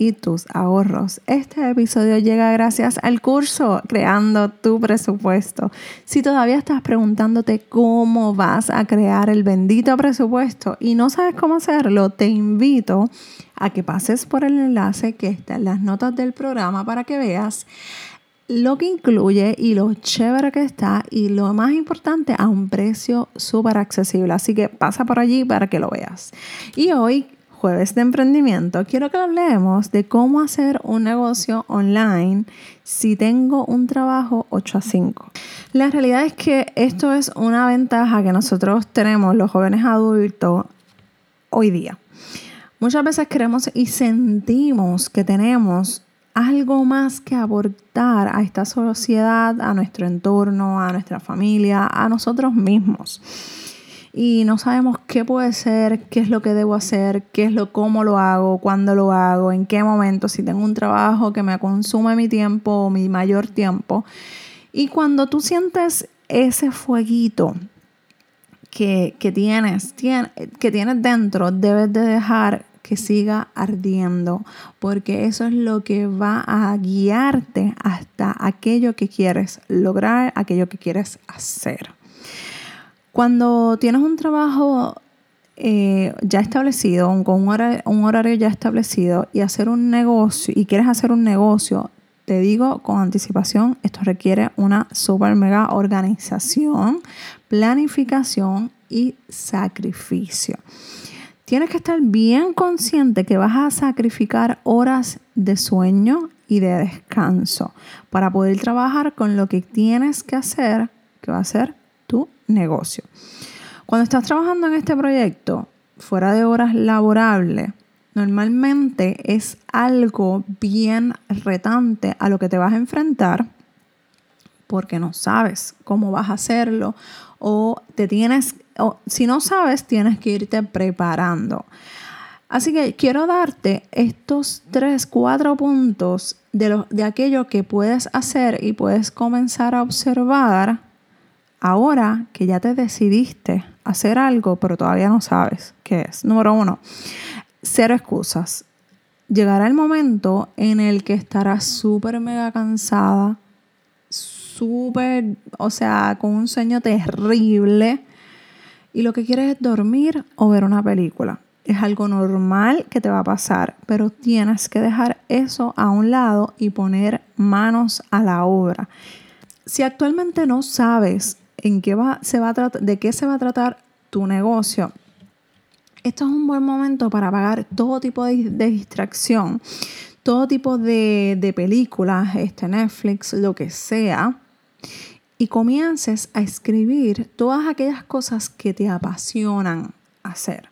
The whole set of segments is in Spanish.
y tus ahorros. Este episodio llega gracias al curso Creando tu presupuesto. Si todavía estás preguntándote cómo vas a crear el bendito presupuesto y no sabes cómo hacerlo, te invito a que pases por el enlace que está en las notas del programa para que veas lo que incluye y lo chévere que está y lo más importante a un precio súper accesible. Así que pasa por allí para que lo veas. Y hoy jueves de emprendimiento, quiero que hablemos de cómo hacer un negocio online si tengo un trabajo 8 a 5. La realidad es que esto es una ventaja que nosotros tenemos los jóvenes adultos hoy día. Muchas veces queremos y sentimos que tenemos algo más que aportar a esta sociedad, a nuestro entorno, a nuestra familia, a nosotros mismos y no sabemos qué puede ser, qué es lo que debo hacer, qué es lo, cómo lo hago, cuándo lo hago, en qué momento, si tengo un trabajo que me consume mi tiempo mi mayor tiempo. Y cuando tú sientes ese fueguito que, tienes, que tienes dentro, debes de dejar que siga ardiendo, porque eso es lo que va a guiarte hasta aquello que quieres lograr, aquello que quieres hacer. Cuando tienes un trabajo eh, ya establecido, con un horario, un horario ya establecido y hacer un negocio y quieres hacer un negocio, te digo con anticipación, esto requiere una super mega organización, planificación y sacrificio. Tienes que estar bien consciente que vas a sacrificar horas de sueño y de descanso para poder trabajar con lo que tienes que hacer, que va a ser tu negocio. Cuando estás trabajando en este proyecto, fuera de horas laborables, normalmente es algo bien retante a lo que te vas a enfrentar porque no sabes cómo vas a hacerlo o te tienes, o si no sabes, tienes que irte preparando. Así que quiero darte estos tres, cuatro puntos de, lo, de aquello que puedes hacer y puedes comenzar a observar ahora que ya te decidiste hacer algo, pero todavía no sabes qué es. Número uno, cero excusas. Llegará el momento en el que estarás súper mega cansada, súper, o sea, con un sueño terrible y lo que quieres es dormir o ver una película. Es algo normal que te va a pasar, pero tienes que dejar eso a un lado y poner manos a la obra. Si actualmente no sabes en qué va, se va a de qué se va a tratar tu negocio, esto es un buen momento para pagar todo tipo de, distracción, todo tipo de, de, películas, este Netflix, lo que sea, y comiences a escribir todas aquellas cosas que te apasionan hacer.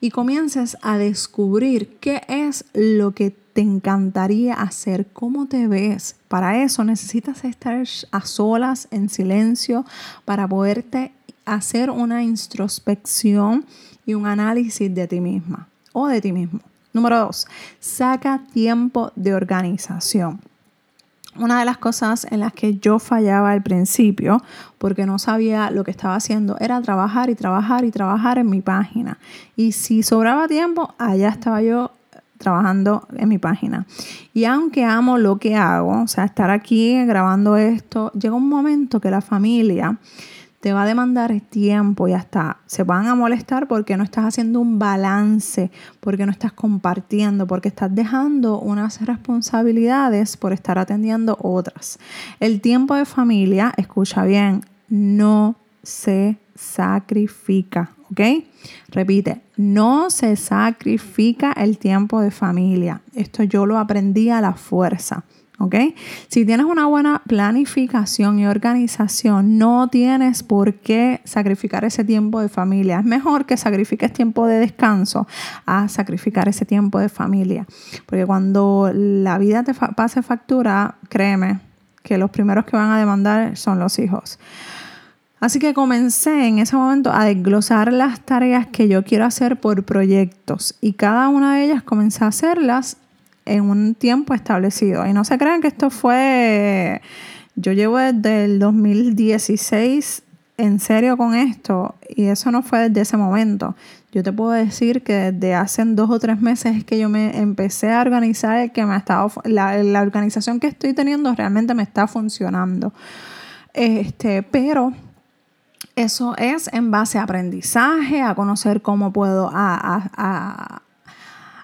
Y comiences a descubrir qué es lo que te encantaría hacer, cómo te ves. Para eso necesitas estar a solas, en silencio, para poderte hacer una introspección y un análisis de ti misma o de ti mismo. Número dos, saca tiempo de organización. Una de las cosas en las que yo fallaba al principio, porque no sabía lo que estaba haciendo, era trabajar y trabajar y trabajar en mi página. Y si sobraba tiempo, allá estaba yo trabajando en mi página. Y aunque amo lo que hago, o sea, estar aquí grabando esto, llega un momento que la familia te va a demandar tiempo y hasta se van a molestar porque no estás haciendo un balance, porque no estás compartiendo, porque estás dejando unas responsabilidades por estar atendiendo otras. El tiempo de familia, escucha bien, no se sacrifica, ¿ok? Repite, no se sacrifica el tiempo de familia. Esto yo lo aprendí a la fuerza. ¿Ok? Si tienes una buena planificación y organización, no tienes por qué sacrificar ese tiempo de familia. Es mejor que sacrifiques tiempo de descanso a sacrificar ese tiempo de familia. Porque cuando la vida te pase factura, créeme que los primeros que van a demandar son los hijos. Así que comencé en ese momento a desglosar las tareas que yo quiero hacer por proyectos y cada una de ellas comencé a hacerlas en un tiempo establecido. Y no se crean que esto fue, yo llevo desde el 2016 en serio con esto y eso no fue desde ese momento. Yo te puedo decir que desde hace dos o tres meses es que yo me empecé a organizar, que me ha estado, la, la organización que estoy teniendo realmente me está funcionando. Este, pero eso es en base a aprendizaje, a conocer cómo puedo a,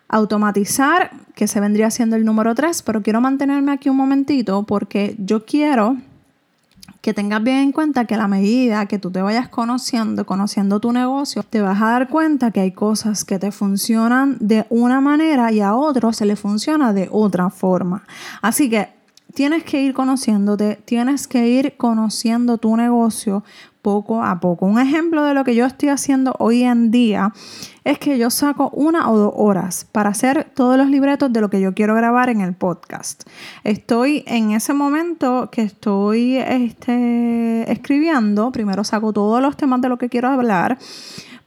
automatizar, que se vendría siendo el número tres, pero quiero mantenerme aquí un momentito porque yo quiero que tengas bien en cuenta que a la medida que tú te vayas conociendo, conociendo tu negocio, te vas a dar cuenta que hay cosas que te funcionan de una manera y a otros se le funciona de otra forma. Así que tienes que ir conociéndote, tienes que ir conociendo tu negocio poco a poco. Un ejemplo de lo que yo estoy haciendo hoy en día es que yo saco una o dos horas para hacer todos los libretos de lo que yo quiero grabar en el podcast. Estoy en ese momento que estoy este, escribiendo, primero saco todos los temas de lo que quiero hablar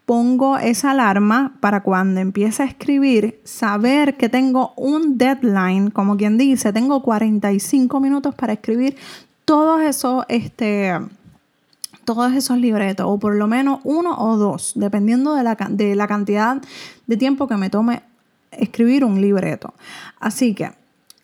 pongo esa alarma para cuando empiece a escribir, saber que tengo un deadline, como quien dice, tengo 45 minutos para escribir todos esos, este, todos esos libretos, o por lo menos uno o dos, dependiendo de la, de la cantidad de tiempo que me tome escribir un libreto. Así que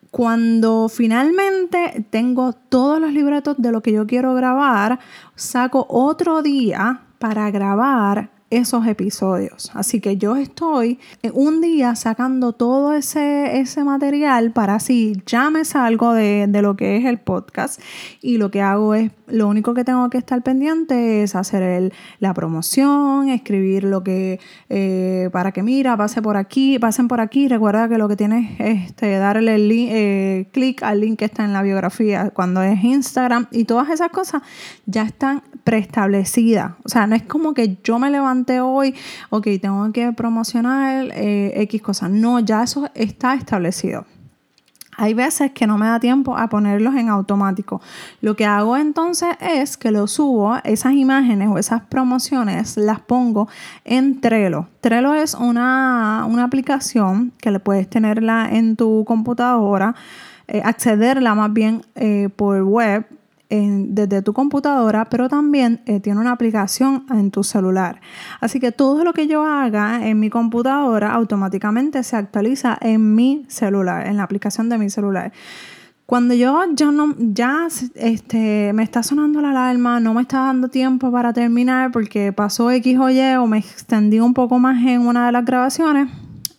cuando finalmente tengo todos los libretos de lo que yo quiero grabar, saco otro día para grabar esos episodios. Así que yo estoy un día sacando todo ese, ese material para así ya me salgo de, de, lo que es el podcast y lo que hago es, lo único que tengo que estar pendiente es hacer el, la promoción, escribir lo que, eh, para que mira, pase por aquí, pasen por aquí. Recuerda que lo que tienes es este, darle el eh, clic al link que está en la biografía cuando es Instagram y todas esas cosas ya están preestablecidas. O sea, no es como que yo me levanto hoy, ok, tengo que promocionar eh, X cosas. No, ya eso está establecido. Hay veces que no me da tiempo a ponerlos en automático. Lo que hago entonces es que lo subo, esas imágenes o esas promociones las pongo en Trello. Trello es una, aplicación que le puedes tenerla en tu computadora, eh, accederla más bien eh, por web desde tu computadora, pero también eh, tiene una aplicación en tu celular. Así que todo lo que yo haga en mi computadora automáticamente se actualiza en mi celular, en la aplicación de mi celular. Cuando yo ya no, ya este, me está sonando la alarma, no me está dando tiempo para terminar porque pasó X o Y o me extendí un poco más en una de las grabaciones,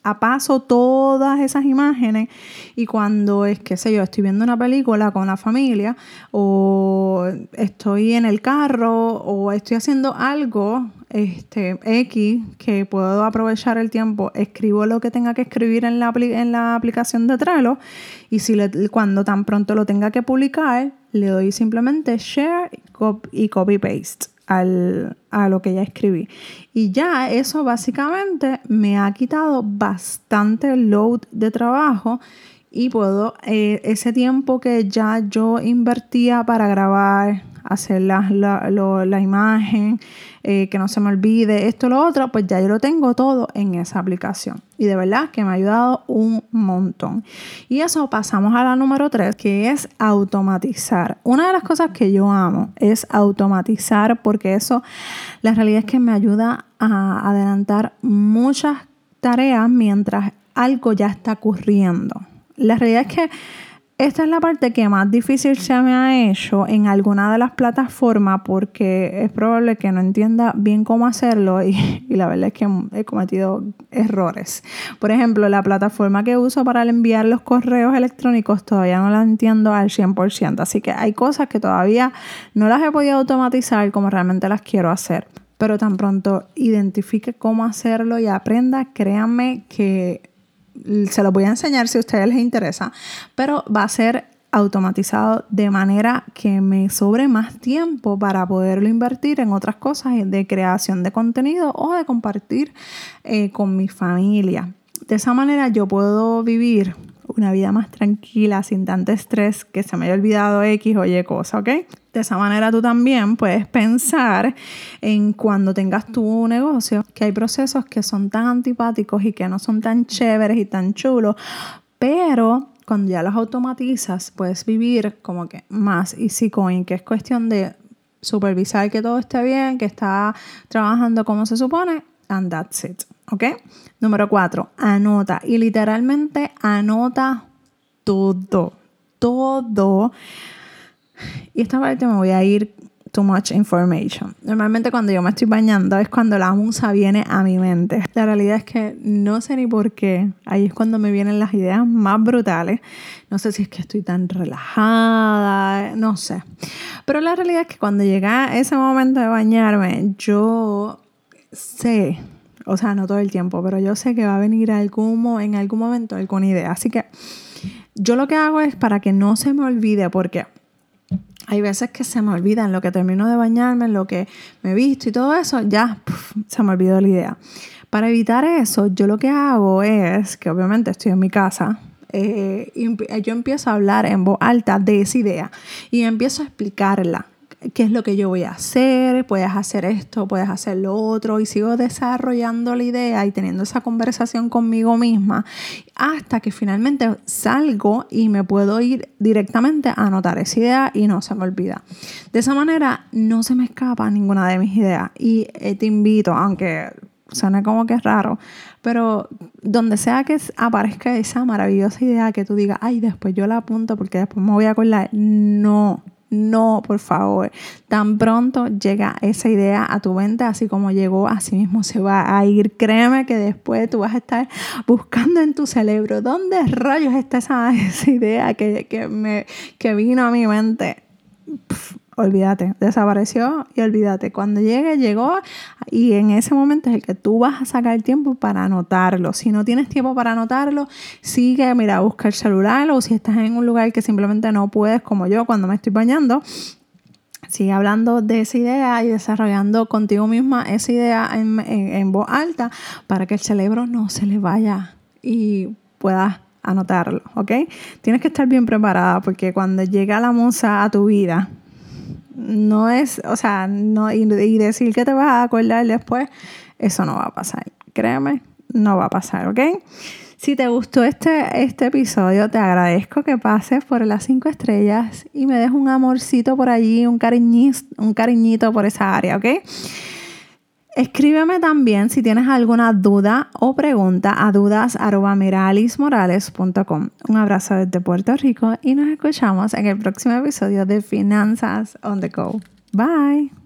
a paso todas esas imágenes y cuando es, que sé yo, estoy viendo una película con la familia o estoy en el carro o estoy haciendo algo este, X que puedo aprovechar el tiempo, escribo lo que tenga que escribir en la, en la aplicación de Trello y si cuando tan pronto lo tenga que publicar, le doy simplemente share y copy paste a lo que ya escribí. Y ya eso básicamente me ha quitado bastante load de trabajo y puedo, eh, ese tiempo que ya yo invertía para grabar, hacer la, la, imagen, eh, que no se me olvide esto, lo otro, pues ya yo lo tengo todo en esa aplicación. Y de verdad que me ha ayudado un montón. Y eso pasamos a la número 3, que es automatizar. Una de las cosas que yo amo es automatizar porque eso, la realidad es que me ayuda a adelantar muchas tareas mientras algo ya está ocurriendo. La realidad es que esta es la parte que más difícil se me ha hecho en alguna de las plataformas porque es probable que no entienda bien cómo hacerlo y, la verdad es que he cometido errores. Por ejemplo, la plataforma que uso para enviar los correos electrónicos todavía no la entiendo al 100%, así que hay cosas que todavía no las he podido automatizar como realmente las quiero hacer. Pero tan pronto identifique cómo hacerlo y aprenda, créanme que se lo voy a enseñar si a ustedes les interesa, pero va a ser automatizado de manera que me sobre más tiempo para poderlo invertir en otras cosas de creación de contenido o de compartir eh, con mi familia. De esa manera yo puedo vivir una vida más tranquila, sin tanto estrés, que se me haya olvidado X o Y cosa, ¿ok? De esa manera tú también puedes pensar en cuando tengas tu negocio, que hay procesos que son tan antipáticos y que no son tan chéveres y tan chulos, pero cuando ya los automatizas, puedes vivir como que más easy coin, que es cuestión de supervisar que todo esté bien, que está trabajando como se supone, and that's it. ¿Ok? Número cuatro, anota. Y literalmente anota todo. Todo. Y esta parte me voy a ir too much information. Normalmente cuando yo me estoy bañando es cuando la musa viene a mi mente. La realidad es que no sé ni por qué. Ahí es cuando me vienen las ideas más brutales. No sé si es que estoy tan relajada, no sé. Pero la realidad es que cuando llega ese momento de bañarme, yo sé, o sea, no todo el tiempo, pero yo sé que va a venir algún, en algún momento alguna idea. Así que yo lo que hago es para que no se me olvide, porque hay veces que se me olvida en lo que termino de bañarme, en lo que me he visto y todo eso, ya se me olvidó la idea. Para evitar eso, yo lo que hago es, que obviamente estoy en mi casa, eh, yo empiezo a hablar en voz alta de esa idea y empiezo a explicarla qué es lo que yo voy a hacer, puedes hacer esto, puedes hacer lo otro, y sigo desarrollando la idea y teniendo esa conversación conmigo misma hasta que finalmente salgo y me puedo ir directamente a anotar esa idea y no se me olvida. De esa manera no se me escapa ninguna de mis ideas y eh, te invito, aunque suene como que es raro, pero donde sea que aparezca esa maravillosa idea que tú digas, ay, después yo la apunto porque después me voy a acordar, no, no, por favor. Tan pronto llega esa idea a tu mente, así como llegó, así mismo se va a ir. Créeme que después tú vas a estar buscando en tu cerebro dónde rayos está esa, idea que, me, que vino a mi mente olvídate, desapareció y olvídate. Cuando llegue, llegó y en ese momento es el que tú vas a sacar el tiempo para anotarlo. Si no tienes tiempo para anotarlo, sigue, mira, busca el celular o si estás en un lugar que simplemente no puedes, como yo cuando me estoy bañando, sigue hablando de esa idea y desarrollando contigo misma esa idea en, en voz alta para que el cerebro no se le vaya y puedas anotarlo, ¿ok? Tienes que estar bien preparada porque cuando llega la musa a tu vida, no es, o sea, no, y, decir que te vas a acordar después, eso no va a pasar. Créeme, no va a pasar, ¿ok? Si te gustó este, este episodio, te agradezco que pases por las cinco estrellas y me des un amorcito por allí, un cariñito, un cariñito por esa área, ¿ok? Escríbeme también si tienes alguna duda o pregunta a dudas.meralismorales.com. Un abrazo desde Puerto Rico y nos escuchamos en el próximo episodio de Finanzas on the Go. Bye.